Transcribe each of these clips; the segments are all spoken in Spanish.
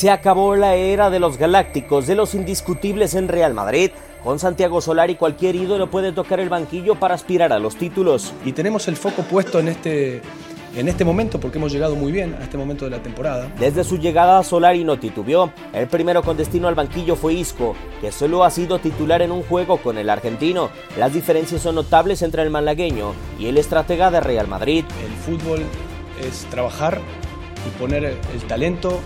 Se acabó la era de los galácticos, de los indiscutibles en Real Madrid. Con Santiago Solari cualquier ídolo puede tocar el banquillo para aspirar a los títulos. Y tenemos el foco puesto en este, en este momento porque hemos llegado muy bien a este momento de la temporada. Desde su llegada Solari no titubeó. El primero con destino al banquillo fue Isco, que solo ha sido titular en un juego con el argentino. Las diferencias son notables entre el malagueño y el estratega de Real Madrid. El fútbol es trabajar y poner el talento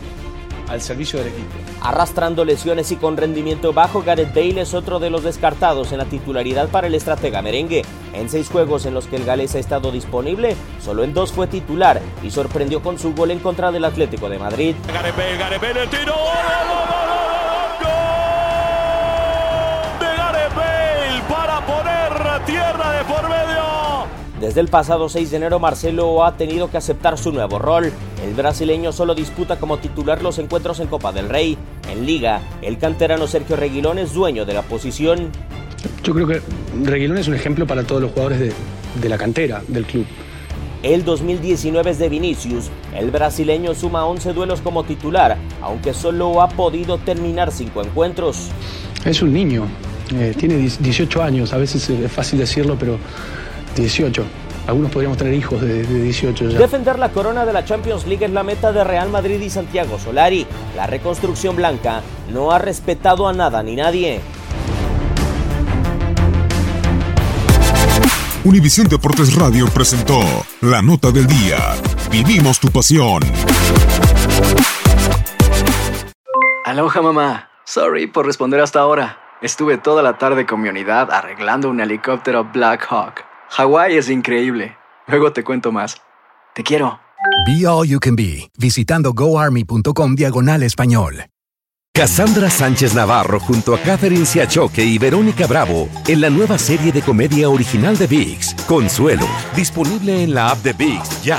al servicio del equipo. Arrastrando lesiones y con rendimiento bajo, Gareth Bale es otro de los descartados en la titularidad para el estratega merengue. En seis juegos en los que el galés ha estado disponible, solo en dos fue titular y sorprendió con su gol en contra del Atlético de Madrid. Gareth Bale, Gareth Bale, el tiro. Desde el pasado 6 de enero, Marcelo ha tenido que aceptar su nuevo rol. El brasileño solo disputa como titular los encuentros en Copa del Rey. En Liga, el canterano Sergio Reguilón es dueño de la posición. Yo creo que Reguilón es un ejemplo para todos los jugadores de, de la cantera del club. El 2019 es de Vinicius. El brasileño suma 11 duelos como titular, aunque solo ha podido terminar 5 encuentros. Es un niño, eh, tiene 18 años, a veces es fácil decirlo, pero 18. Algunos podríamos tener hijos de, de, 18 ya. Defender la corona de la Champions League es la meta de Real Madrid y Santiago Solari. La reconstrucción blanca no ha respetado a nada ni nadie. Univisión Deportes Radio presentó La Nota del Día. Vivimos tu pasión. Aloha mamá. Sorry por responder hasta ahora. Estuve toda la tarde con mi unidad arreglando un helicóptero Black Hawk. Hawái es increíble. Luego te cuento más. Te quiero. Be All You Can Be, visitando goarmy.com diagonal español. Cassandra Sánchez Navarro junto a Catherine Siachoque y Verónica Bravo en la nueva serie de comedia original de VIX, Consuelo, disponible en la app de VIX ya.